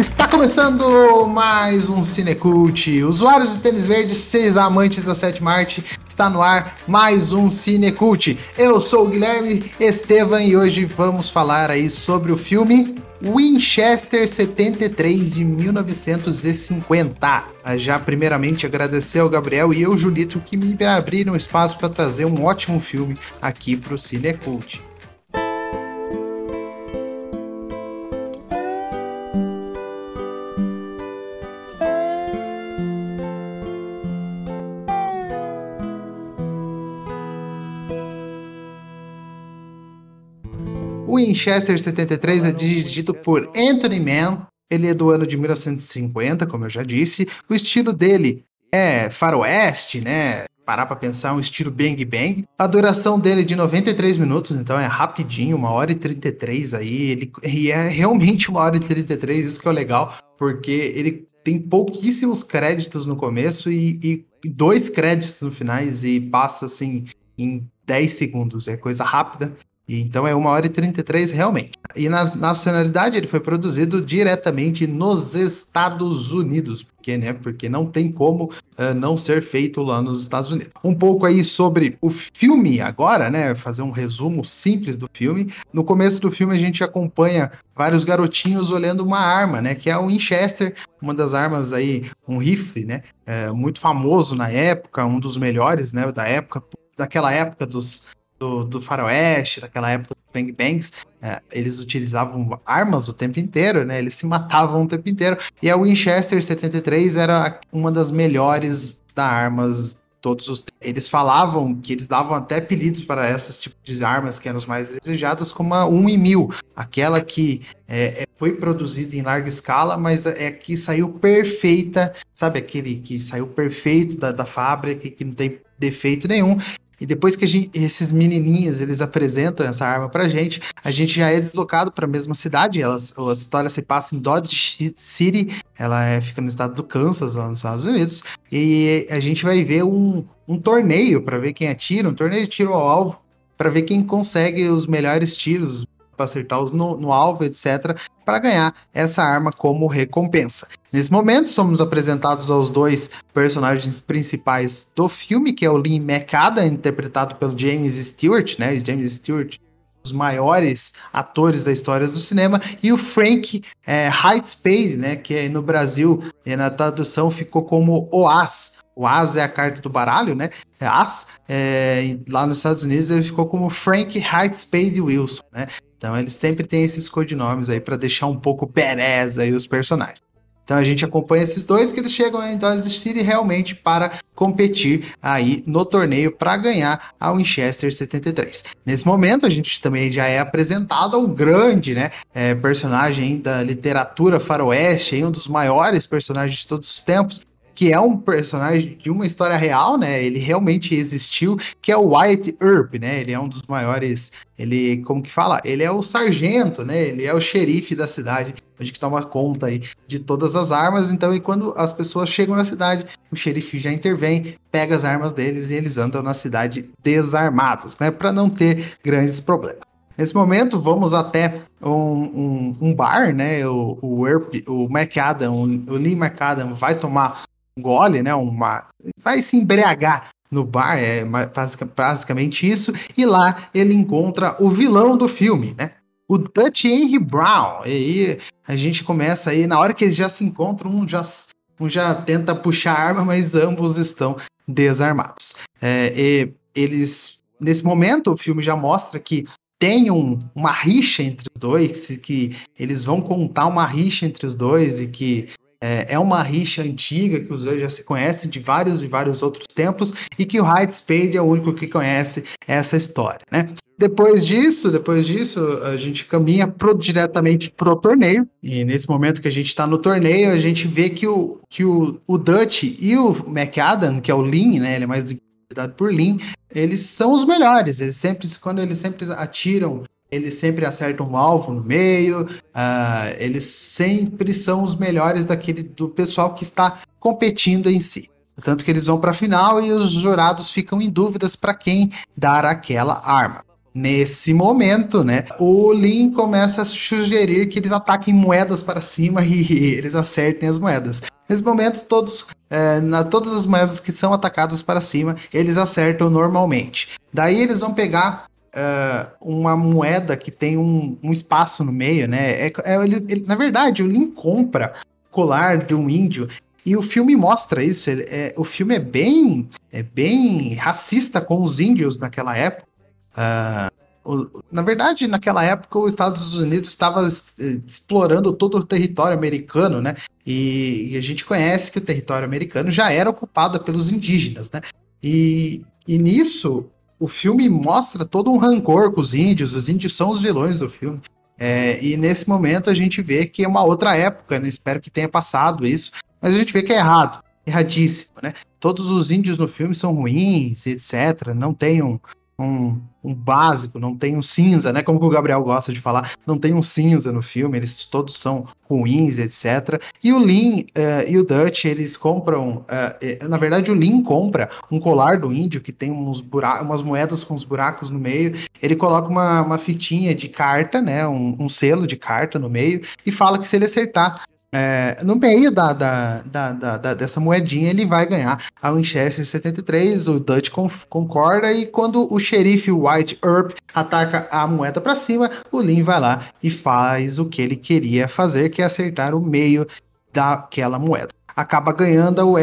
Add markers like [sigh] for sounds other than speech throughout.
Está começando mais um Cinecult. Usuários de tênis verdes, seis amantes da sétima arte, está no ar mais um Cinecult. Eu sou o Guilherme Estevam e hoje vamos falar aí sobre o filme Winchester 73 de 1950. Já primeiramente agradecer ao Gabriel e eu, Julito, que me abriram espaço para trazer um ótimo filme aqui para o Cinecult. Winchester 73 é dirigido por Anthony Mann. Ele é do ano de 1950, como eu já disse. O estilo dele é faroeste, né? Parar pra pensar, um estilo bang bang. A duração dele é de 93 minutos, então é rapidinho, uma hora e 33 aí. Ele, e é realmente uma hora e 33, isso que é legal, porque ele tem pouquíssimos créditos no começo e, e dois créditos no finais e passa assim em 10 segundos. É coisa rápida. Então é 1 hora e 33 realmente. E na nacionalidade ele foi produzido diretamente nos Estados Unidos. Porque, né? Porque não tem como uh, não ser feito lá nos Estados Unidos. Um pouco aí sobre o filme agora, né? Fazer um resumo simples do filme. No começo do filme a gente acompanha vários garotinhos olhando uma arma, né? Que é o Winchester, uma das armas aí, um rifle, né? É, muito famoso na época, um dos melhores, né? Da época, daquela época dos do, do faroeste, daquela época dos bang bangs, é, eles utilizavam armas o tempo inteiro, né? Eles se matavam o tempo inteiro. E a Winchester 73 era uma das melhores da armas todos os eles falavam que eles davam até apelidos para essas tipos de armas que eram as mais desejadas como a 1 em 1000 aquela que é, é, foi produzida em larga escala mas é que saiu perfeita sabe aquele que saiu perfeito da, da fábrica que não tem defeito nenhum e depois que gente, esses menininhos eles apresentam essa arma pra gente, a gente já é deslocado para a mesma cidade. Elas, a história se passa em Dodge City, ela é, fica no estado do Kansas, lá nos Estados Unidos. E a gente vai ver um, um torneio para ver quem atira, um torneio de tiro ao alvo, para ver quem consegue os melhores tiros, para acertar-os no, no alvo, etc., para ganhar essa arma como recompensa. Nesse momento, somos apresentados aos dois personagens principais do filme, que é o Lee McAdam, interpretado pelo James Stewart, né? James Stewart os maiores atores da história do cinema, e o Frank é, né, que no Brasil, na tradução, ficou como Oas. O As é a carta do baralho, né? É As. É, lá nos Estados Unidos ele ficou como Frank Spade Wilson, né? Então eles sempre têm esses codinomes aí para deixar um pouco perez aí os personagens. Então a gente acompanha esses dois que eles chegam em Dodge City realmente para competir aí no torneio para ganhar a Winchester 73. Nesse momento a gente também já é apresentado ao grande, né, é, personagem da literatura faroeste, um dos maiores personagens de todos os tempos, que é um personagem de uma história real, né? Ele realmente existiu, que é o White Earp, né? Ele é um dos maiores, ele, como que fala? Ele é o sargento, né? Ele é o xerife da cidade, onde que toma conta aí de todas as armas. Então, e quando as pessoas chegam na cidade, o xerife já intervém, pega as armas deles e eles andam na cidade desarmados, né? Para não ter grandes problemas. Nesse momento, vamos até um, um, um bar, né? O, o, Earp, o McAdam, o Lee McAdam vai tomar gole, né? Uma, vai se embriagar no bar, é basicamente isso. E lá ele encontra o vilão do filme, né? O Dutch Henry Brown. E aí a gente começa aí, na hora que eles já se encontram, um já, um já tenta puxar a arma, mas ambos estão desarmados. É, eles, nesse momento, o filme já mostra que tem um, uma rixa entre os dois, que eles vão contar uma rixa entre os dois e que é, é, uma rixa antiga que os dois já se conhecem de vários e vários outros tempos e que o Hyde Spade é o único que conhece essa história, né? Depois disso, depois disso, a gente caminha pro, diretamente pro torneio. E nesse momento que a gente está no torneio, a gente vê que o, que o, o Dutch e o McAdam, que é o Lin, né? Ele é mais cuidado por Lin, eles são os melhores. Eles sempre, quando eles sempre atiram eles sempre acertam um alvo no meio, uh, eles sempre são os melhores daquele do pessoal que está competindo em si. Tanto que eles vão para a final e os jurados ficam em dúvidas para quem dar aquela arma. Nesse momento, né, o Lin começa a sugerir que eles ataquem moedas para cima [laughs] e eles acertem as moedas. Nesse momento, todos, é, na, todas as moedas que são atacadas para cima, eles acertam normalmente. Daí eles vão pegar uh, uma moeda que tem um, um, espaço no meio, né? É, é ele, ele, na verdade, o Lin compra colar de um índio e o filme mostra isso. Ele, é, o filme é bem, é bem racista com os índios naquela época. Uh, o, na verdade, naquela época, os Estados Unidos estava explorando todo o território americano, né? E, e, a gente conhece que o território americano já era ocupado pelos indígenas, né? E, e nisso, o filme mostra todo um rancor com os índios, os índios são os vilões do filme. É, e nesse momento a gente vê que é uma outra época, né? Espero que tenha passado isso, mas a gente vê que é errado, erradíssimo, né? Todos os índios no filme são ruins, etc. Não tem um, um, um, básico, não tem um cinza, né? Como o Gabriel gosta de falar, não tem um cinza no filme, eles todos são ruins, etc. E o Lin uh, e o Dutch, eles compram, uh, na verdade o Lin compra um colar do índio que tem uns buracos, umas moedas com uns buracos no meio, ele coloca uma, uma fitinha de carta, né? Um, um selo de carta no meio e fala que se ele acertar é, no meio da, da, da, da, dessa moedinha, ele vai ganhar a Winchester 73. O Dutch concorda. E quando o xerife White Earp ataca a moeda para cima, o Lin vai lá e faz o que ele queria fazer, que é acertar o meio daquela moeda acaba ganhando o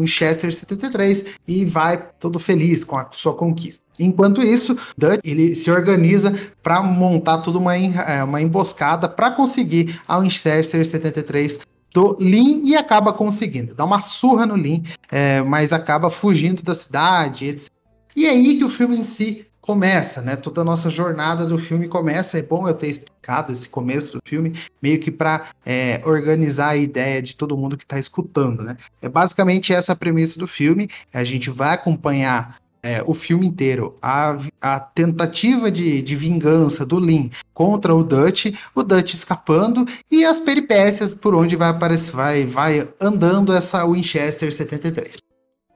Winchester 73 e vai todo feliz com a sua conquista. Enquanto isso, Dutch ele se organiza para montar toda uma, é, uma emboscada para conseguir a Winchester 73 do Lin e acaba conseguindo. Dá uma surra no Lin, é, mas acaba fugindo da cidade, etc. E é aí que o filme em si começa, né? Toda a nossa jornada do filme começa. É bom eu ter explicado esse começo do filme, meio que para é, organizar a ideia de todo mundo que está escutando, né? É basicamente essa a premissa do filme. A gente vai acompanhar é, o filme inteiro, a, a tentativa de, de vingança do Lin contra o Dutch, o Dutch escapando e as peripécias por onde vai aparecer, vai, vai andando essa Winchester 73.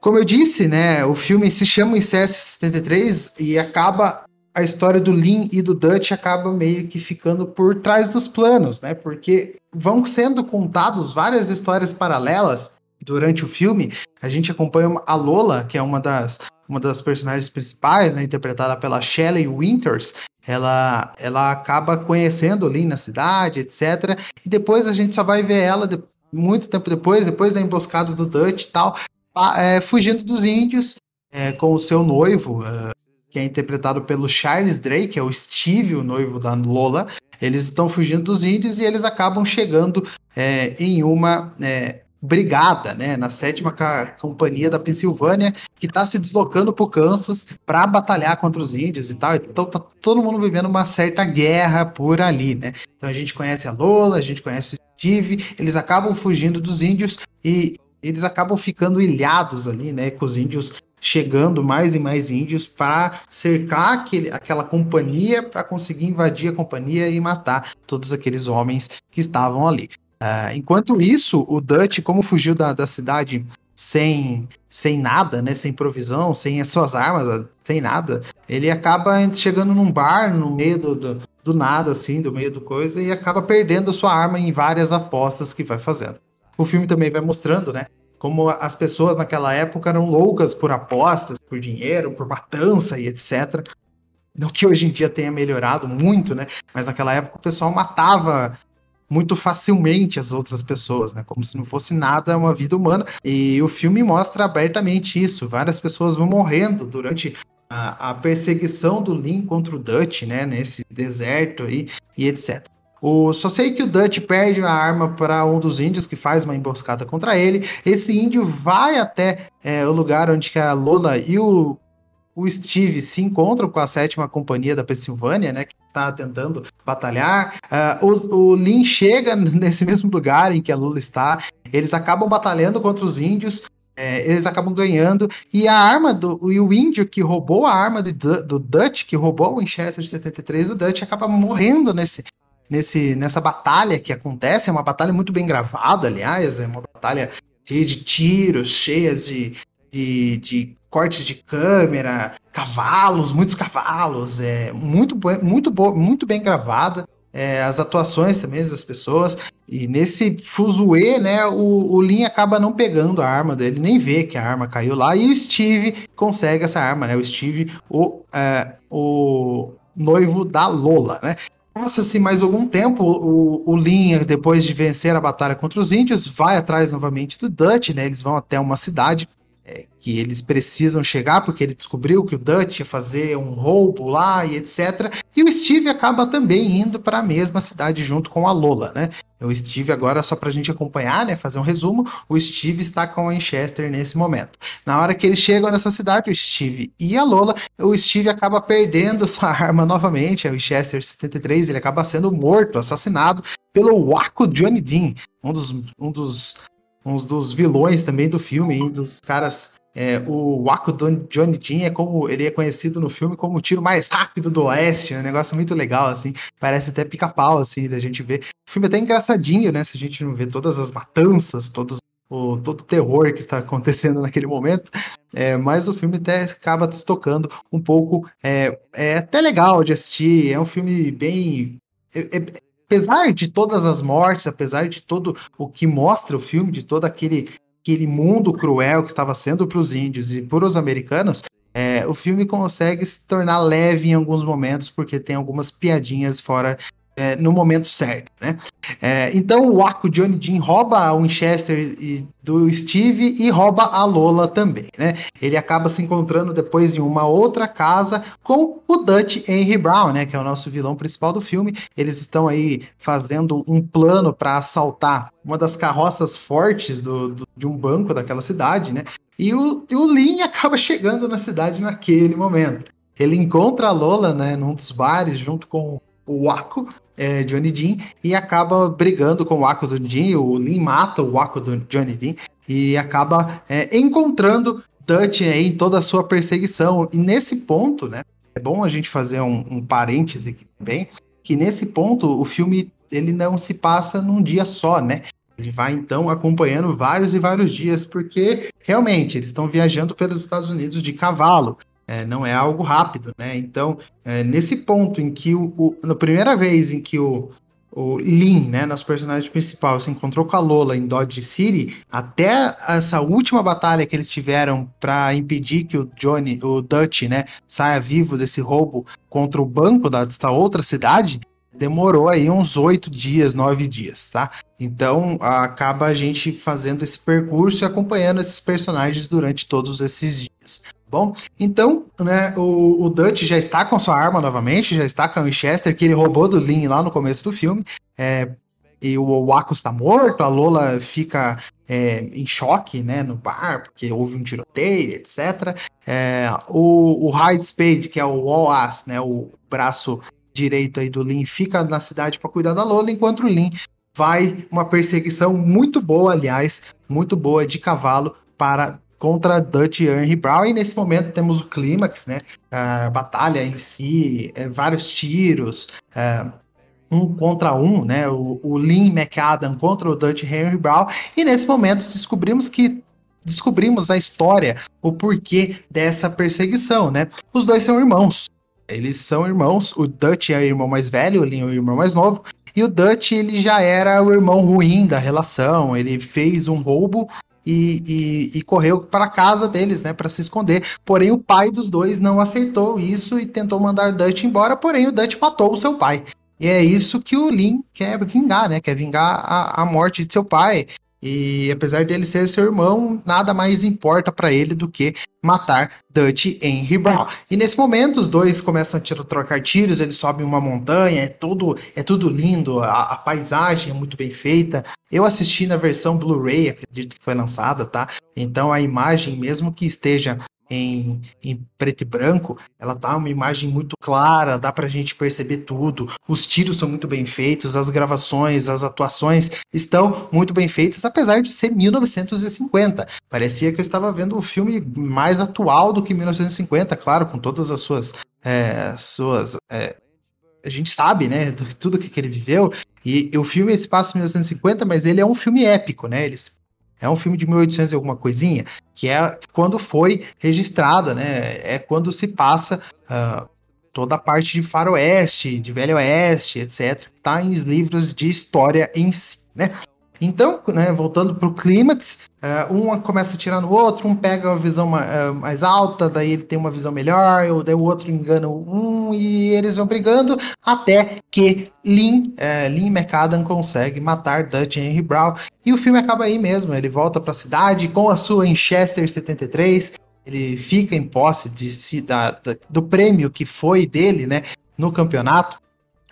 Como eu disse, né, o filme se chama Incest 73 e acaba a história do Lin e do Dutch acaba meio que ficando por trás dos planos, né? Porque vão sendo contados várias histórias paralelas durante o filme. A gente acompanha a Lola, que é uma das uma das personagens principais, né, interpretada pela Shelley Winters, ela, ela acaba conhecendo o Lin na cidade, etc. E depois a gente só vai ver ela de, muito tempo depois, depois da emboscada do Dutch e tal, é, fugindo dos índios é, com o seu noivo, é, que é interpretado pelo Charles Drake, é o Steve, o noivo da Lola. Eles estão fugindo dos índios e eles acabam chegando é, em uma é, brigada, né, na sétima companhia da Pensilvânia, que está se deslocando para o Kansas para batalhar contra os índios e tal. Então tá todo mundo vivendo uma certa guerra por ali, né? Então a gente conhece a Lola, a gente conhece o Steve, eles acabam fugindo dos índios e eles acabam ficando ilhados ali, né, com os índios chegando mais e mais índios para cercar aquele, aquela companhia para conseguir invadir a companhia e matar todos aqueles homens que estavam ali. Uh, enquanto isso, o Dutch, como fugiu da, da cidade sem, sem nada, né, sem provisão, sem as suas armas, sem nada, ele acaba chegando num bar no meio do, do, do nada, assim, do meio do coisa, e acaba perdendo sua arma em várias apostas que vai fazendo. O filme também vai mostrando, né? Como as pessoas naquela época eram loucas por apostas, por dinheiro, por matança e etc. Não que hoje em dia tenha melhorado muito, né? Mas naquela época o pessoal matava muito facilmente as outras pessoas, né? Como se não fosse nada uma vida humana. E o filme mostra abertamente isso. Várias pessoas vão morrendo durante a, a perseguição do Lin contra o Dutch, né? Nesse deserto aí e etc. O, só sei que o Dutch perde a arma para um dos índios que faz uma emboscada contra ele. Esse índio vai até é, o lugar onde a Lola e o, o Steve se encontram com a sétima companhia da Pensilvânia, né? Que está tentando batalhar. Uh, o, o Lin chega [laughs] nesse mesmo lugar em que a Lula está. Eles acabam batalhando contra os índios. É, eles acabam ganhando. E a arma do. E o índio que roubou a arma de, do Dutch, que roubou o Winchester de 73 do Dutch, acaba morrendo nesse, nesse, nessa batalha que acontece. É uma batalha muito bem gravada, aliás, é uma batalha cheia de tiros, cheias de, de, de cortes de câmera, cavalos, muitos cavalos, é muito, muito, muito bem gravada. É, as atuações também das pessoas. E nesse fuzuê, né, o, o Lin acaba não pegando a arma dele, nem vê que a arma caiu lá. E o Steve consegue essa arma, né? O Steve, o, é, o noivo da Lola, né? Passa-se mais algum tempo, o, o Lin, depois de vencer a batalha contra os índios, vai atrás novamente do Dutch, né? Eles vão até uma cidade é, que eles precisam chegar, porque ele descobriu que o Dutch ia fazer um roubo lá e etc. E o Steve acaba também indo para a mesma cidade junto com a Lola, né? O Steve agora, só para a gente acompanhar, né, fazer um resumo, o Steve está com o Winchester nesse momento. Na hora que eles chegam nessa cidade, o Steve e a Lola, o Steve acaba perdendo [laughs] sua arma novamente, é o Winchester 73, ele acaba sendo morto, assassinado pelo Waco Johnny Dean, um dos, um dos um dos vilões também do filme, um dos caras. É, o Waco Johnny Dean é como ele é conhecido no filme como o tiro mais rápido do Oeste, é um negócio muito legal, assim, parece até pica-pau, assim, da gente ver. O filme é até engraçadinho, né? Se a gente não vê todas as matanças, todos o, todo o terror que está acontecendo naquele momento, é, mas o filme até acaba destocando um pouco. É, é até legal de assistir, é um filme bem. É, é, apesar de todas as mortes, apesar de todo o que mostra o filme, de todo aquele, aquele mundo cruel que estava sendo para os índios e para os americanos, é, o filme consegue se tornar leve em alguns momentos, porque tem algumas piadinhas fora é, no momento certo, né? É, então o Waco Johnny Dean rouba a Winchester e, do Steve e rouba a Lola também, né? Ele acaba se encontrando depois em uma outra casa com o Dutch Henry Brown, né? Que é o nosso vilão principal do filme. Eles estão aí fazendo um plano para assaltar uma das carroças fortes do, do, de um banco daquela cidade, né? E o, e o Lin [laughs] acaba chegando na cidade naquele momento. Ele encontra a Lola, né, num dos bares, junto com o Waco, é, Johnny Dean e acaba brigando com o Waco do Dean. O Lin mata o Waco do Johnny Dean e acaba é, encontrando Dutch em toda a sua perseguição. E nesse ponto, né? É bom a gente fazer um, um parêntese aqui também, que nesse ponto o filme ele não se passa num dia só, né? Ele vai então acompanhando vários e vários dias, porque realmente eles estão viajando pelos Estados Unidos de cavalo é, não é algo rápido, né? Então, é, nesse ponto em que o, o, na primeira vez em que o, o Lin, né, nosso personagem principal, se encontrou com a Lola em Dodge City, até essa última batalha que eles tiveram para impedir que o Johnny, o Dutch, né, saia vivo desse roubo contra o banco dessa outra cidade, demorou aí uns oito dias, nove dias, tá? Então acaba a gente fazendo esse percurso e acompanhando esses personagens durante todos esses dias. Bom, então, né, o, o Dutch já está com sua arma novamente, já está com o Winchester, que ele roubou do Lin lá no começo do filme. É, e o Waco está morto, a Lola fica é, em choque, né, no bar, porque houve um tiroteio, etc. É, o, o Hyde Spade, que é o Wall-Ass, né, o braço direito aí do Lin, fica na cidade para cuidar da Lola, enquanto o Lin vai uma perseguição muito boa, aliás, muito boa de cavalo para contra Dutch e Henry Brown, e nesse momento temos o clímax, né? A batalha em si, é, vários tiros, é, um contra um, né? O, o Lynn McAdam contra o Dutch Henry Brown, e nesse momento descobrimos que descobrimos a história, o porquê dessa perseguição, né? Os dois são irmãos. Eles são irmãos, o Dutch é o irmão mais velho, o Lynn é o irmão mais novo, e o Dutch ele já era o irmão ruim da relação, ele fez um roubo e, e, e, correu para a casa deles, né, para se esconder. Porém, o pai dos dois não aceitou isso e tentou mandar Dutch embora. Porém, o Dutch matou o seu pai. E é isso que o Lin quer vingar, né? Quer vingar a, a morte de seu pai. E apesar dele ser seu irmão, nada mais importa para ele do que matar Dutch Henry Brown. E nesse momento os dois começam a tirar, trocar tiros, eles sobem uma montanha, é tudo é tudo lindo, a, a paisagem é muito bem feita. Eu assisti na versão Blu-ray, acredito que foi lançada, tá? Então a imagem, mesmo que esteja em, em, preto e branco, ela tá uma imagem muito clara, dá pra gente perceber tudo. Os tiros são muito bem feitos, as gravações, as atuações estão muito bem feitas, apesar de ser 1950. Parecia que eu estava vendo um filme mais atual do que 1950, claro, com todas as suas. É, suas é, a gente sabe, né, tudo que, que ele viveu. E, e o filme se passa em 1950, mas ele é um filme épico, né? Ele é um filme de 1800 e alguma coisinha, que é quando foi registrada, né? É quando se passa uh, toda a parte de faroeste, de velho oeste, etc. Tá em livros de história em si, né? Então, né, voltando para o clímax, uh, um começa a tirar no outro, um pega a visão uh, mais alta, daí ele tem uma visão melhor, ou daí o outro engana um, e eles vão brigando até que Lynn, uh, Lynn McAdam consegue matar Dutch Henry Brown, e o filme acaba aí mesmo, ele volta para a cidade com a sua Winchester 73, ele fica em posse de, da, do prêmio que foi dele, né, no campeonato,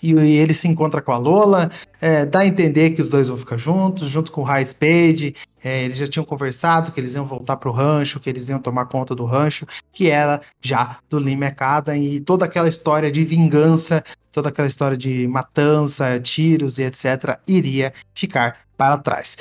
e, ele se encontra com a Lola, é, dá a entender que os dois vão ficar juntos, junto com o High Spade. É, eles já tinham conversado que eles iam voltar pro rancho, que eles iam tomar conta do rancho, que era já do Lee McAdam, e toda aquela história de vingança, toda aquela história de matança, tiros e etc., iria ficar para trás.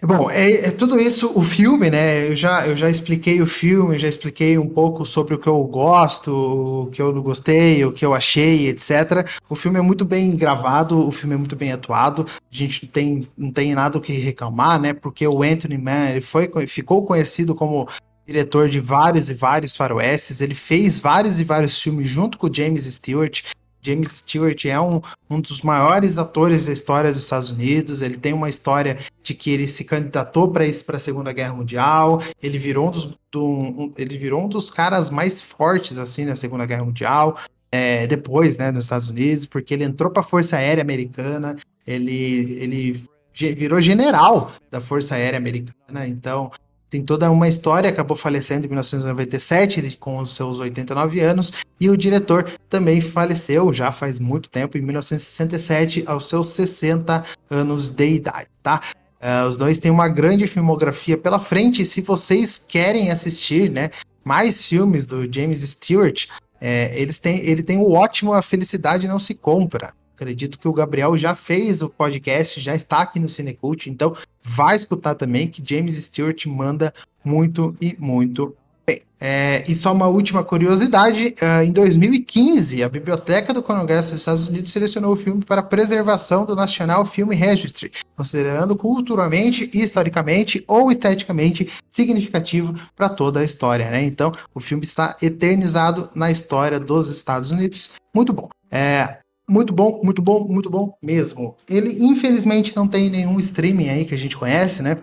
Bom, é, é, tudo isso, o filme, né? Eu já, eu já expliquei o filme, já expliquei um pouco sobre o que eu gosto, o que eu não gostei, o que eu achei, etc. O filme é muito bem gravado, o filme é muito bem atuado. A gente não tem, não tem nada o que reclamar, né? Porque o Anthony Mann ele foi, ficou conhecido como diretor de vários e vários faroestes. Ele fez vários e vários filmes junto com o James Stewart. James Stewart é um, um dos maiores atores da história dos Estados Unidos. Ele tem uma história de que ele se candidatou para isso para a Segunda Guerra Mundial. Ele virou um dos, do, um, ele virou um dos caras mais fortes assim na Segunda Guerra Mundial. É, depois, né, nos Estados Unidos, porque ele entrou para a Força Aérea Americana. Ele, ele virou general da Força Aérea Americana. Então tem toda uma história, acabou falecendo em 1997, ele com os seus 89 anos, e o diretor também faleceu já faz muito tempo, em 1967, aos seus 60 anos de idade, tá? Uh, os dois têm uma grande filmografia pela frente, e se vocês querem assistir, né, mais filmes do James Stewart, é, eles têm, ele tem o ótimo A Felicidade Não Se Compra, Acredito que o Gabriel já fez o podcast, já está aqui no Cinecult, então vai escutar também que James Stewart manda muito e muito bem. É, e só uma última curiosidade: uh, em 2015, a Biblioteca do Congresso dos Estados Unidos selecionou o filme para preservação do National Film Registry, considerando culturalmente, historicamente ou esteticamente significativo para toda a história. Né? Então, o filme está eternizado na história dos Estados Unidos. Muito bom. É, muito bom, muito bom, muito bom mesmo. Ele, infelizmente, não tem nenhum streaming aí que a gente conhece, né?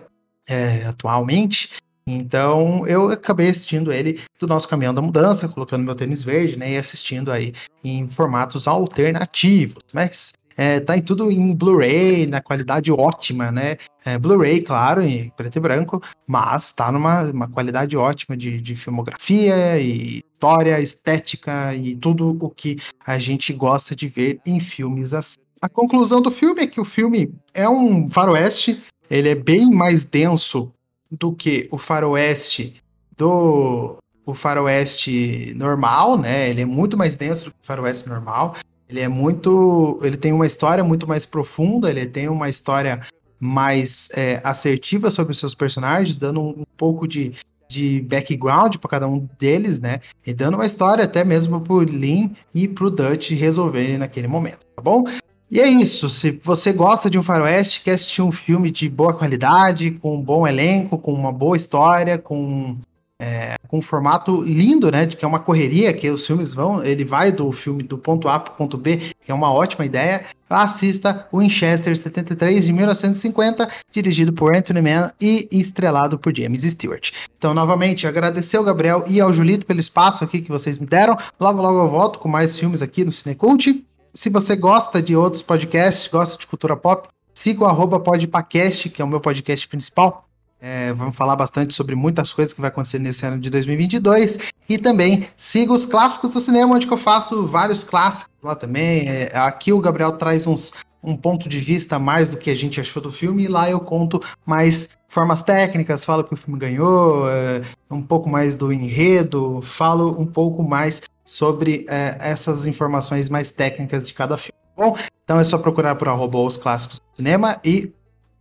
É, atualmente. Então, eu acabei assistindo ele do nosso caminhão da mudança, colocando meu tênis verde, né? E assistindo aí em formatos alternativos. Mas é, tá em tudo em Blu-ray, na qualidade ótima, né? É, Blu-ray, claro, em preto e branco, mas tá numa uma qualidade ótima de, de filmografia e história, estética e tudo o que a gente gosta de ver em filmes assim. A conclusão do filme é que o filme é um faroeste, ele é bem mais denso do que o faroeste do o faroeste normal, né? Ele é muito mais denso do que o faroeste normal. Ele é muito. Ele tem uma história muito mais profunda, ele tem uma história mais é, assertiva sobre os seus personagens, dando um, um pouco de, de background para cada um deles, né? E dando uma história até mesmo pro Lin e pro Dutch resolverem naquele momento, tá bom? E é isso. Se você gosta de um faroeste, quer assistir um filme de boa qualidade, com um bom elenco, com uma boa história, com é, com um formato lindo, né? De que é uma correria, que os filmes vão, ele vai do filme do ponto A para o ponto B, que é uma ótima ideia. Assista Winchester 73 de 1950, dirigido por Anthony Mann e estrelado por James Stewart. Então, novamente, agradecer ao Gabriel e ao Julito pelo espaço aqui que vocês me deram. Logo, logo eu volto com mais filmes aqui no Cinecult. Se você gosta de outros podcasts, gosta de cultura pop, siga o arroba podpacast, que é o meu podcast principal é, vamos falar bastante sobre muitas coisas que vai acontecer nesse ano de 2022. E também siga os clássicos do cinema, onde eu faço vários clássicos lá também. É, aqui o Gabriel traz uns, um ponto de vista mais do que a gente achou do filme, e lá eu conto mais formas técnicas, falo que o filme ganhou, é, um pouco mais do enredo, falo um pouco mais sobre é, essas informações mais técnicas de cada filme. Bom, então é só procurar por arroba os clássicos do cinema e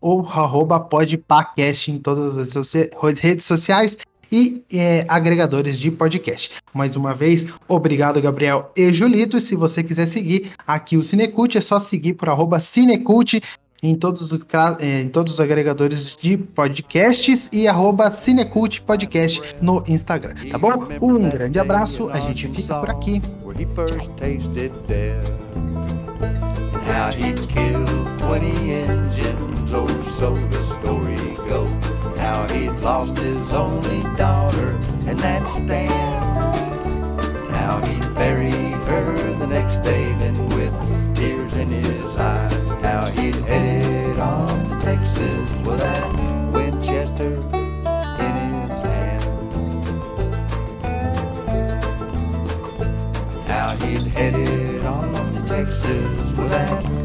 ou arroba podpacast em todas as redes sociais e é, agregadores de podcast. Mais uma vez, obrigado, Gabriel e Julito. E se você quiser seguir aqui o Cinecult, é só seguir por arroba Cinecult em todos, os, eh, em todos os agregadores de podcasts e arroba Cinecult Podcast no Instagram, tá bom? Um grande abraço, a gente fica por aqui. Kill 20 engines, or so the story goes. How he'd lost his only daughter, and that stand. How he'd bury her the next day, then with tears in his eyes. How he'd headed off to Texas with that Winchester in his hand. How he'd headed off to Texas with that